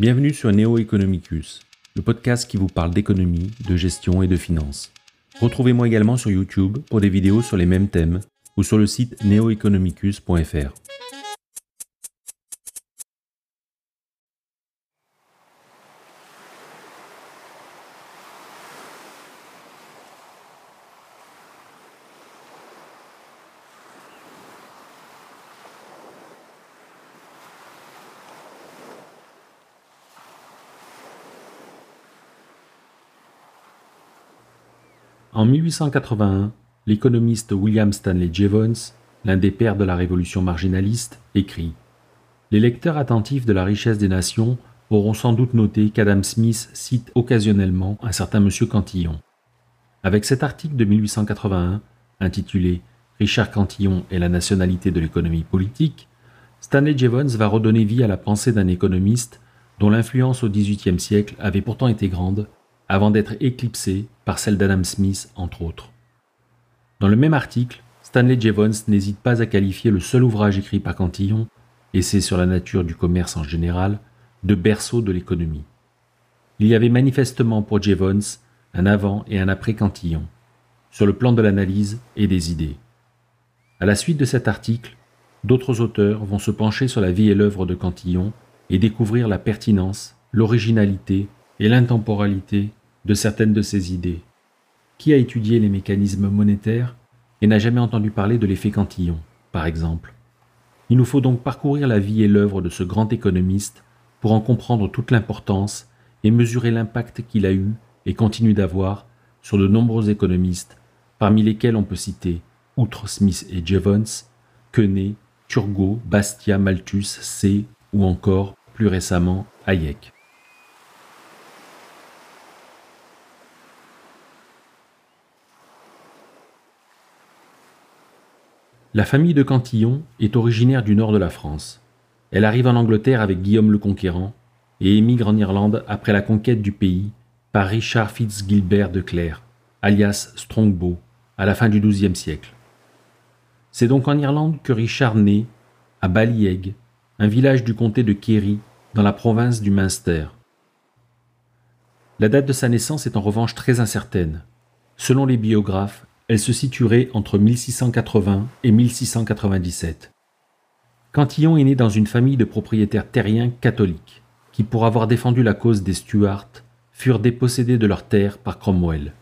Bienvenue sur Neo Economicus, le podcast qui vous parle d'économie, de gestion et de finance. Retrouvez-moi également sur YouTube pour des vidéos sur les mêmes thèmes ou sur le site neoeconomicus.fr. En 1881, l'économiste William Stanley Jevons, l'un des pères de la révolution marginaliste, écrit Les lecteurs attentifs de la richesse des nations auront sans doute noté qu'Adam Smith cite occasionnellement un certain monsieur Cantillon. Avec cet article de 1881, intitulé Richard Cantillon et la nationalité de l'économie politique, Stanley Jevons va redonner vie à la pensée d'un économiste dont l'influence au XVIIIe siècle avait pourtant été grande avant d'être éclipsée par celle d'Adam Smith, entre autres. Dans le même article, Stanley Jevons n'hésite pas à qualifier le seul ouvrage écrit par Cantillon, Essai sur la nature du commerce en général, de berceau de l'économie. Il y avait manifestement pour Jevons un avant et un après Cantillon, sur le plan de l'analyse et des idées. À la suite de cet article, d'autres auteurs vont se pencher sur la vie et l'œuvre de Cantillon et découvrir la pertinence, l'originalité et l'intemporalité de certaines de ses idées. Qui a étudié les mécanismes monétaires et n'a jamais entendu parler de l'effet Cantillon, par exemple? Il nous faut donc parcourir la vie et l'œuvre de ce grand économiste pour en comprendre toute l'importance et mesurer l'impact qu'il a eu et continue d'avoir sur de nombreux économistes, parmi lesquels on peut citer, outre Smith et Jevons, Quenet, Turgot, Bastia, Malthus, C ou encore, plus récemment, Hayek. La famille de Cantillon est originaire du nord de la France. Elle arrive en Angleterre avec Guillaume le Conquérant et émigre en Irlande après la conquête du pays par Richard Fitzgilbert de Clare, alias Strongbow, à la fin du XIIe siècle. C'est donc en Irlande que Richard naît, à Ballyegg, un village du comté de Kerry, dans la province du Munster. La date de sa naissance est en revanche très incertaine. Selon les biographes, elle se situerait entre 1680 et 1697. Cantillon est né dans une famille de propriétaires terriens catholiques, qui, pour avoir défendu la cause des Stuarts, furent dépossédés de leurs terres par Cromwell.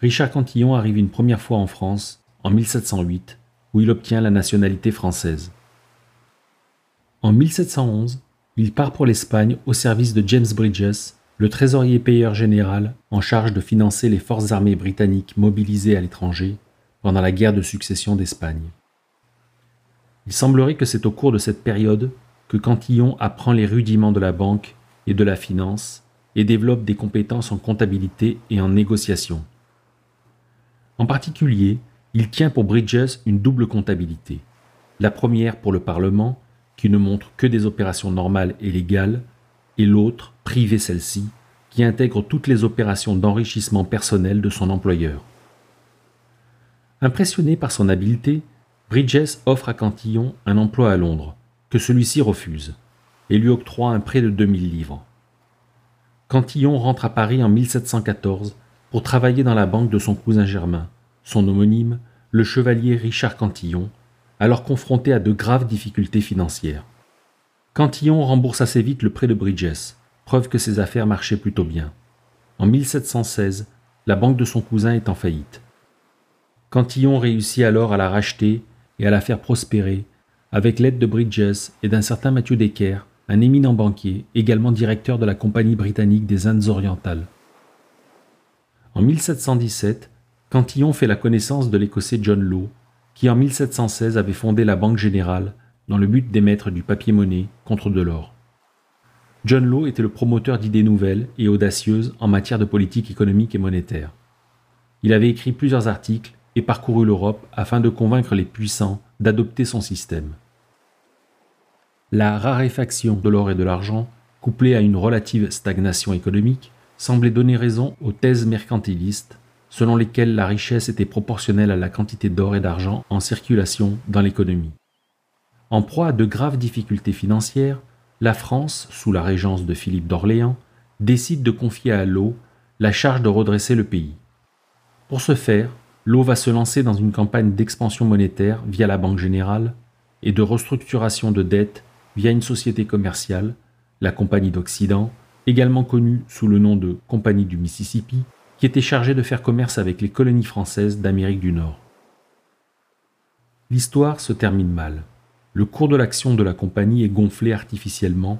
Richard Cantillon arrive une première fois en France, en 1708, où il obtient la nationalité française. En 1711, il part pour l'Espagne au service de James Bridges, le trésorier payeur général en charge de financer les forces armées britanniques mobilisées à l'étranger pendant la guerre de succession d'Espagne. Il semblerait que c'est au cours de cette période que Cantillon apprend les rudiments de la banque et de la finance et développe des compétences en comptabilité et en négociation. En particulier, il tient pour Bridges une double comptabilité. La première pour le Parlement, qui ne montre que des opérations normales et légales, et l'autre, privé celle-ci, qui intègre toutes les opérations d'enrichissement personnel de son employeur. Impressionné par son habileté, Bridges offre à Cantillon un emploi à Londres, que celui-ci refuse, et lui octroie un prêt de 2000 livres. Cantillon rentre à Paris en 1714 pour travailler dans la banque de son cousin germain, son homonyme, le chevalier Richard Cantillon, alors confronté à de graves difficultés financières. Cantillon rembourse assez vite le prêt de Bridges, preuve que ses affaires marchaient plutôt bien. En 1716, la banque de son cousin est en faillite. Cantillon réussit alors à la racheter et à la faire prospérer avec l'aide de Bridges et d'un certain Mathieu Decker, un éminent banquier, également directeur de la Compagnie britannique des Indes orientales. En 1717, Cantillon fait la connaissance de l'écossais John Law, qui en 1716 avait fondé la Banque Générale dans le but d'émettre du papier-monnaie contre de l'or. John Law était le promoteur d'idées nouvelles et audacieuses en matière de politique économique et monétaire. Il avait écrit plusieurs articles et parcouru l'Europe afin de convaincre les puissants d'adopter son système. La raréfaction de l'or et de l'argent, couplée à une relative stagnation économique, semblait donner raison aux thèses mercantilistes selon lesquelles la richesse était proportionnelle à la quantité d'or et d'argent en circulation dans l'économie. En proie à de graves difficultés financières, la France, sous la régence de Philippe d'Orléans, décide de confier à l'eau la charge de redresser le pays. Pour ce faire, l'eau va se lancer dans une campagne d'expansion monétaire via la Banque Générale et de restructuration de dettes via une société commerciale, la Compagnie d'Occident, également connue sous le nom de Compagnie du Mississippi, qui était chargée de faire commerce avec les colonies françaises d'Amérique du Nord. L'histoire se termine mal. Le cours de l'action de la compagnie est gonflé artificiellement,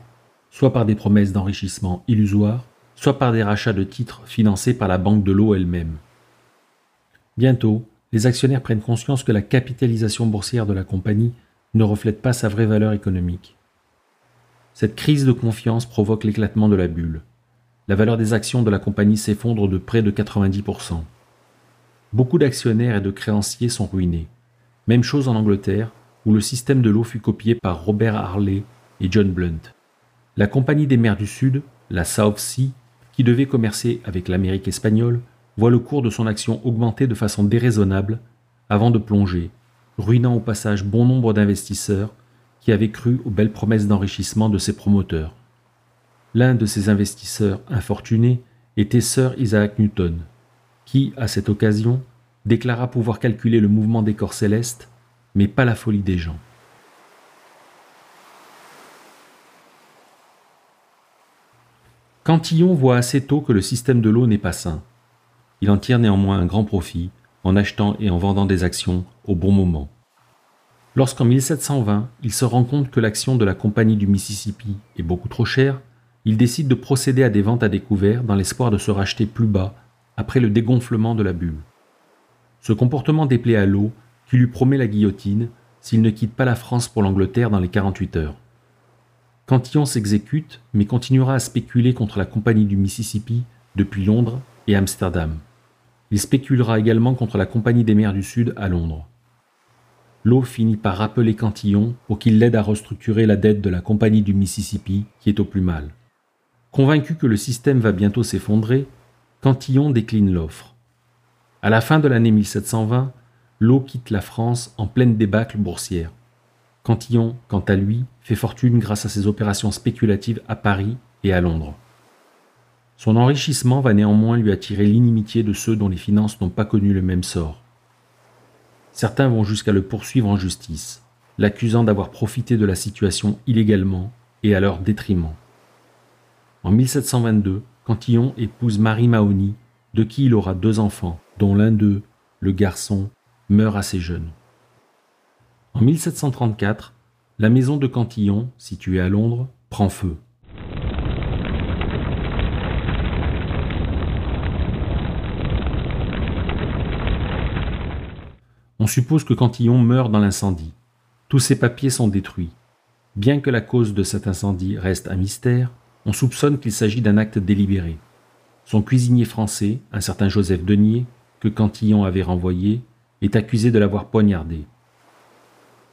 soit par des promesses d'enrichissement illusoires, soit par des rachats de titres financés par la Banque de l'eau elle-même. Bientôt, les actionnaires prennent conscience que la capitalisation boursière de la compagnie ne reflète pas sa vraie valeur économique. Cette crise de confiance provoque l'éclatement de la bulle. La valeur des actions de la compagnie s'effondre de près de 90%. Beaucoup d'actionnaires et de créanciers sont ruinés. Même chose en Angleterre, où le système de l'eau fut copié par Robert Harley et John Blunt. La Compagnie des mers du Sud, la South Sea, qui devait commercer avec l'Amérique espagnole, voit le cours de son action augmenter de façon déraisonnable avant de plonger, ruinant au passage bon nombre d'investisseurs qui avaient cru aux belles promesses d'enrichissement de ses promoteurs. L'un de ces investisseurs infortunés était Sir Isaac Newton, qui, à cette occasion, déclara pouvoir calculer le mouvement des corps célestes, mais pas la folie des gens. Cantillon voit assez tôt que le système de l'eau n'est pas sain. Il en tire néanmoins un grand profit en achetant et en vendant des actions au bon moment. Lorsqu'en 1720, il se rend compte que l'action de la Compagnie du Mississippi est beaucoup trop chère, il décide de procéder à des ventes à découvert dans l'espoir de se racheter plus bas après le dégonflement de la bulle. Ce comportement déplaît à l'eau lui promet la guillotine s'il ne quitte pas la France pour l'Angleterre dans les 48 heures. Cantillon s'exécute, mais continuera à spéculer contre la Compagnie du Mississippi depuis Londres et Amsterdam. Il spéculera également contre la Compagnie des mers du Sud à Londres. L'eau finit par rappeler Cantillon pour qu'il l'aide à restructurer la dette de la Compagnie du Mississippi qui est au plus mal. Convaincu que le système va bientôt s'effondrer, Cantillon décline l'offre. À la fin de l'année 1720, l'eau quitte la France en pleine débâcle boursière. Cantillon, quant à lui, fait fortune grâce à ses opérations spéculatives à Paris et à Londres. Son enrichissement va néanmoins lui attirer l'inimitié de ceux dont les finances n'ont pas connu le même sort. Certains vont jusqu'à le poursuivre en justice, l'accusant d'avoir profité de la situation illégalement et à leur détriment. En 1722, Cantillon épouse Marie Mahony, de qui il aura deux enfants, dont l'un d'eux, le garçon, meurt assez jeune. En 1734, la maison de Cantillon, située à Londres, prend feu. On suppose que Cantillon meurt dans l'incendie. Tous ses papiers sont détruits. Bien que la cause de cet incendie reste un mystère, on soupçonne qu'il s'agit d'un acte délibéré. Son cuisinier français, un certain Joseph Denier, que Cantillon avait renvoyé, est accusé de l'avoir poignardé.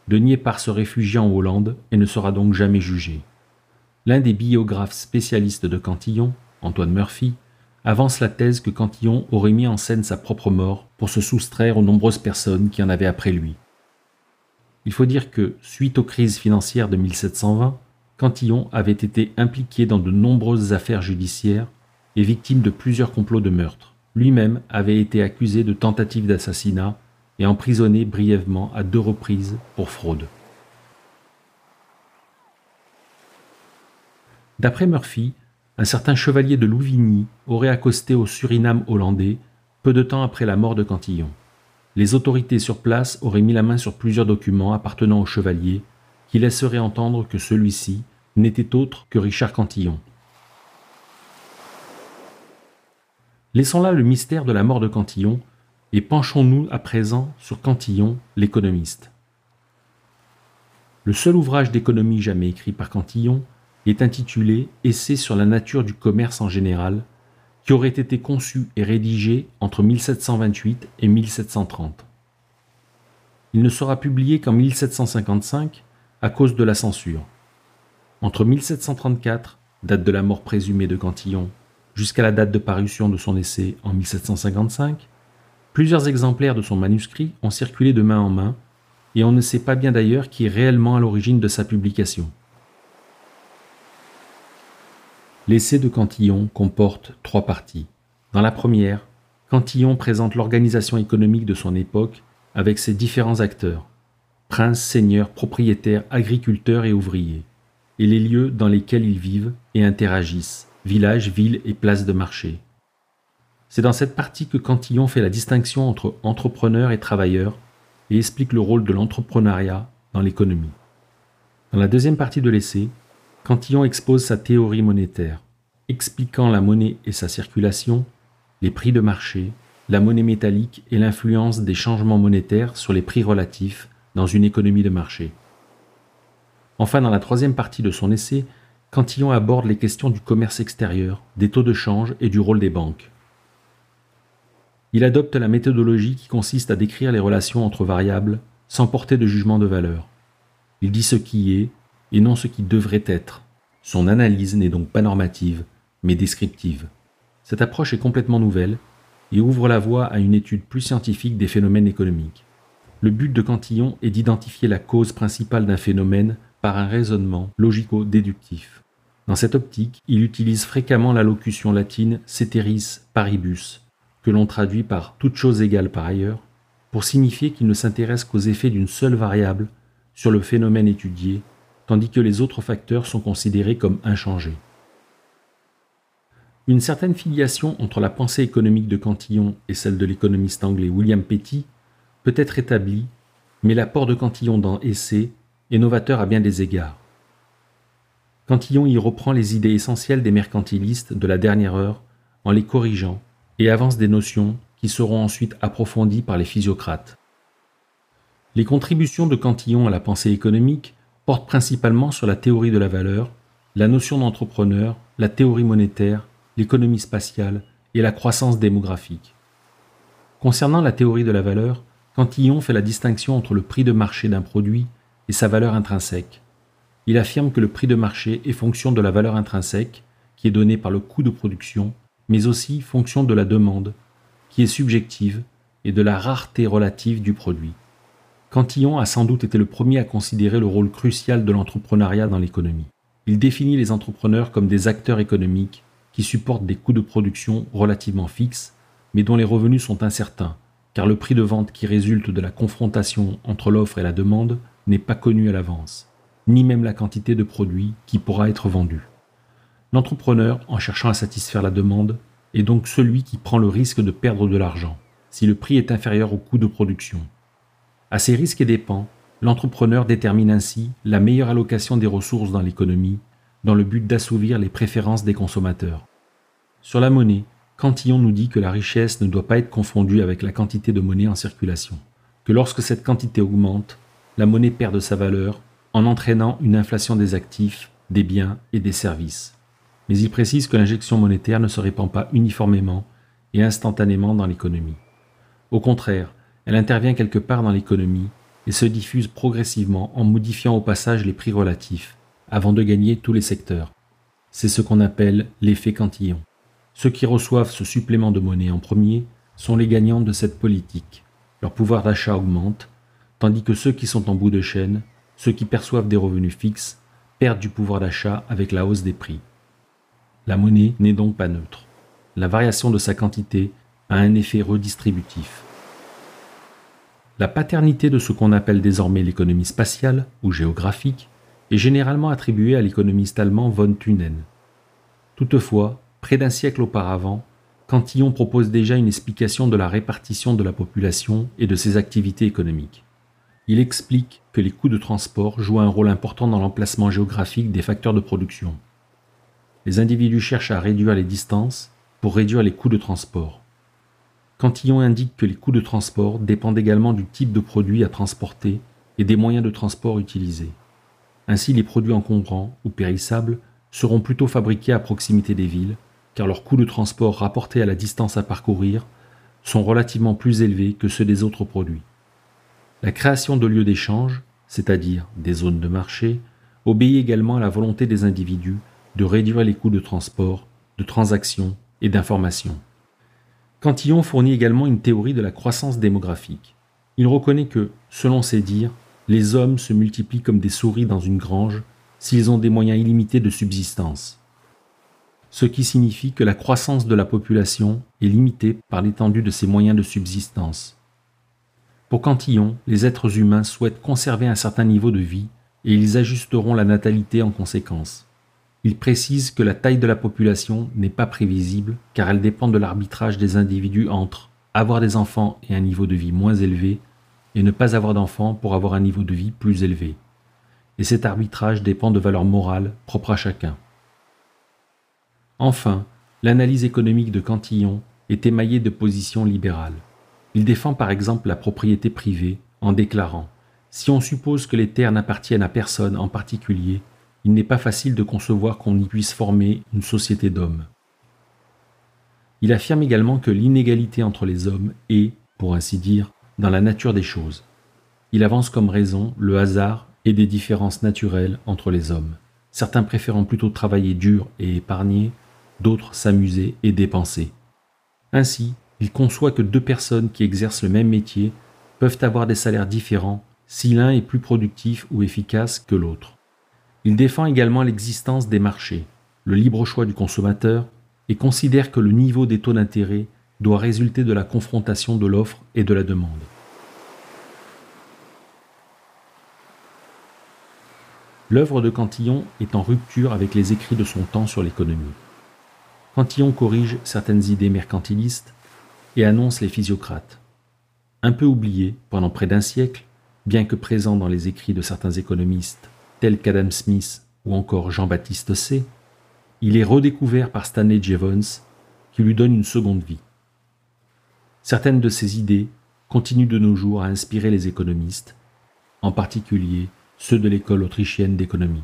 Denier part se réfugier en Hollande et ne sera donc jamais jugé. L'un des biographes spécialistes de Cantillon, Antoine Murphy, avance la thèse que Cantillon aurait mis en scène sa propre mort pour se soustraire aux nombreuses personnes qui en avaient après lui. Il faut dire que, suite aux crises financières de 1720, Cantillon avait été impliqué dans de nombreuses affaires judiciaires et victime de plusieurs complots de meurtre. Lui-même avait été accusé de tentative d'assassinat et emprisonné brièvement à deux reprises pour fraude. D'après Murphy, un certain chevalier de Louvigny aurait accosté au Suriname hollandais peu de temps après la mort de Cantillon. Les autorités sur place auraient mis la main sur plusieurs documents appartenant au chevalier qui laisseraient entendre que celui-ci n'était autre que Richard Cantillon. Laissons là le mystère de la mort de Cantillon et penchons-nous à présent sur Cantillon, l'économiste. Le seul ouvrage d'économie jamais écrit par Cantillon est intitulé Essai sur la nature du commerce en général, qui aurait été conçu et rédigé entre 1728 et 1730. Il ne sera publié qu'en 1755 à cause de la censure. Entre 1734, date de la mort présumée de Cantillon, jusqu'à la date de parution de son essai en 1755, plusieurs exemplaires de son manuscrit ont circulé de main en main, et on ne sait pas bien d'ailleurs qui est réellement à l'origine de sa publication. L'essai de Cantillon comporte trois parties. Dans la première, Cantillon présente l'organisation économique de son époque avec ses différents acteurs, princes, seigneurs, propriétaires, agriculteurs et ouvriers, et les lieux dans lesquels ils vivent et interagissent, villages, villes et places de marché. C'est dans cette partie que Cantillon fait la distinction entre entrepreneurs et travailleurs et explique le rôle de l'entrepreneuriat dans l'économie. Dans la deuxième partie de l'essai, Cantillon expose sa théorie monétaire, expliquant la monnaie et sa circulation, les prix de marché, la monnaie métallique et l'influence des changements monétaires sur les prix relatifs dans une économie de marché. Enfin, dans la troisième partie de son essai, Cantillon aborde les questions du commerce extérieur, des taux de change et du rôle des banques. Il adopte la méthodologie qui consiste à décrire les relations entre variables sans porter de jugement de valeur. Il dit ce qui est et non ce qui devrait être. Son analyse n'est donc pas normative, mais descriptive. Cette approche est complètement nouvelle et ouvre la voie à une étude plus scientifique des phénomènes économiques. Le but de Cantillon est d'identifier la cause principale d'un phénomène par un raisonnement logico-déductif. Dans cette optique, il utilise fréquemment la locution latine ceteris paribus, que l'on traduit par toute chose égale par ailleurs, pour signifier qu'il ne s'intéresse qu'aux effets d'une seule variable sur le phénomène étudié tandis que les autres facteurs sont considérés comme inchangés. Une certaine filiation entre la pensée économique de Cantillon et celle de l'économiste anglais William Petty peut être établie, mais l'apport de Cantillon dans Essai est novateur à bien des égards. Cantillon y reprend les idées essentielles des mercantilistes de la dernière heure en les corrigeant et avance des notions qui seront ensuite approfondies par les physiocrates. Les contributions de Cantillon à la pensée économique porte principalement sur la théorie de la valeur, la notion d'entrepreneur, la théorie monétaire, l'économie spatiale et la croissance démographique. Concernant la théorie de la valeur, Cantillon fait la distinction entre le prix de marché d'un produit et sa valeur intrinsèque. Il affirme que le prix de marché est fonction de la valeur intrinsèque, qui est donnée par le coût de production, mais aussi fonction de la demande, qui est subjective, et de la rareté relative du produit. Cantillon a sans doute été le premier à considérer le rôle crucial de l'entrepreneuriat dans l'économie. Il définit les entrepreneurs comme des acteurs économiques qui supportent des coûts de production relativement fixes, mais dont les revenus sont incertains, car le prix de vente qui résulte de la confrontation entre l'offre et la demande n'est pas connu à l'avance, ni même la quantité de produits qui pourra être vendu. L'entrepreneur, en cherchant à satisfaire la demande, est donc celui qui prend le risque de perdre de l'argent, si le prix est inférieur au coût de production. À ces risques et dépens, l'entrepreneur détermine ainsi la meilleure allocation des ressources dans l'économie, dans le but d'assouvir les préférences des consommateurs. Sur la monnaie, Cantillon nous dit que la richesse ne doit pas être confondue avec la quantité de monnaie en circulation, que lorsque cette quantité augmente, la monnaie perd de sa valeur en entraînant une inflation des actifs, des biens et des services. Mais il précise que l'injection monétaire ne se répand pas uniformément et instantanément dans l'économie. Au contraire, elle intervient quelque part dans l'économie et se diffuse progressivement en modifiant au passage les prix relatifs, avant de gagner tous les secteurs. C'est ce qu'on appelle l'effet Cantillon. Ceux qui reçoivent ce supplément de monnaie en premier sont les gagnants de cette politique. Leur pouvoir d'achat augmente, tandis que ceux qui sont en bout de chaîne, ceux qui perçoivent des revenus fixes, perdent du pouvoir d'achat avec la hausse des prix. La monnaie n'est donc pas neutre. La variation de sa quantité a un effet redistributif. La paternité de ce qu'on appelle désormais l'économie spatiale ou géographique est généralement attribuée à l'économiste allemand von Thunen. Toutefois, près d'un siècle auparavant, Cantillon propose déjà une explication de la répartition de la population et de ses activités économiques. Il explique que les coûts de transport jouent un rôle important dans l'emplacement géographique des facteurs de production. Les individus cherchent à réduire les distances pour réduire les coûts de transport. Cantillon indique que les coûts de transport dépendent également du type de produit à transporter et des moyens de transport utilisés. Ainsi, les produits encombrants ou périssables seront plutôt fabriqués à proximité des villes, car leurs coûts de transport rapportés à la distance à parcourir sont relativement plus élevés que ceux des autres produits. La création de lieux d'échange, c'est-à-dire des zones de marché, obéit également à la volonté des individus de réduire les coûts de transport, de transaction et d'information. Cantillon fournit également une théorie de la croissance démographique. Il reconnaît que, selon ses dires, les hommes se multiplient comme des souris dans une grange s'ils ont des moyens illimités de subsistance. ce qui signifie que la croissance de la population est limitée par l'étendue de ses moyens de subsistance. Pour Cantillon, les êtres humains souhaitent conserver un certain niveau de vie et ils ajusteront la natalité en conséquence. Il précise que la taille de la population n'est pas prévisible car elle dépend de l'arbitrage des individus entre avoir des enfants et un niveau de vie moins élevé et ne pas avoir d'enfants pour avoir un niveau de vie plus élevé. Et cet arbitrage dépend de valeurs morales propres à chacun. Enfin, l'analyse économique de Cantillon est émaillée de positions libérales. Il défend par exemple la propriété privée en déclarant Si on suppose que les terres n'appartiennent à personne en particulier, il n'est pas facile de concevoir qu'on y puisse former une société d'hommes. Il affirme également que l'inégalité entre les hommes est, pour ainsi dire, dans la nature des choses. Il avance comme raison le hasard et des différences naturelles entre les hommes, certains préférant plutôt travailler dur et épargner, d'autres s'amuser et dépenser. Ainsi, il conçoit que deux personnes qui exercent le même métier peuvent avoir des salaires différents si l'un est plus productif ou efficace que l'autre. Il défend également l'existence des marchés, le libre choix du consommateur, et considère que le niveau des taux d'intérêt doit résulter de la confrontation de l'offre et de la demande. L'œuvre de Cantillon est en rupture avec les écrits de son temps sur l'économie. Cantillon corrige certaines idées mercantilistes et annonce les physiocrates. Un peu oublié pendant près d'un siècle, bien que présent dans les écrits de certains économistes tels qu'Adam Smith ou encore Jean-Baptiste C., il est redécouvert par Stanley Jevons qui lui donne une seconde vie. Certaines de ces idées continuent de nos jours à inspirer les économistes, en particulier ceux de l'école autrichienne d'économie.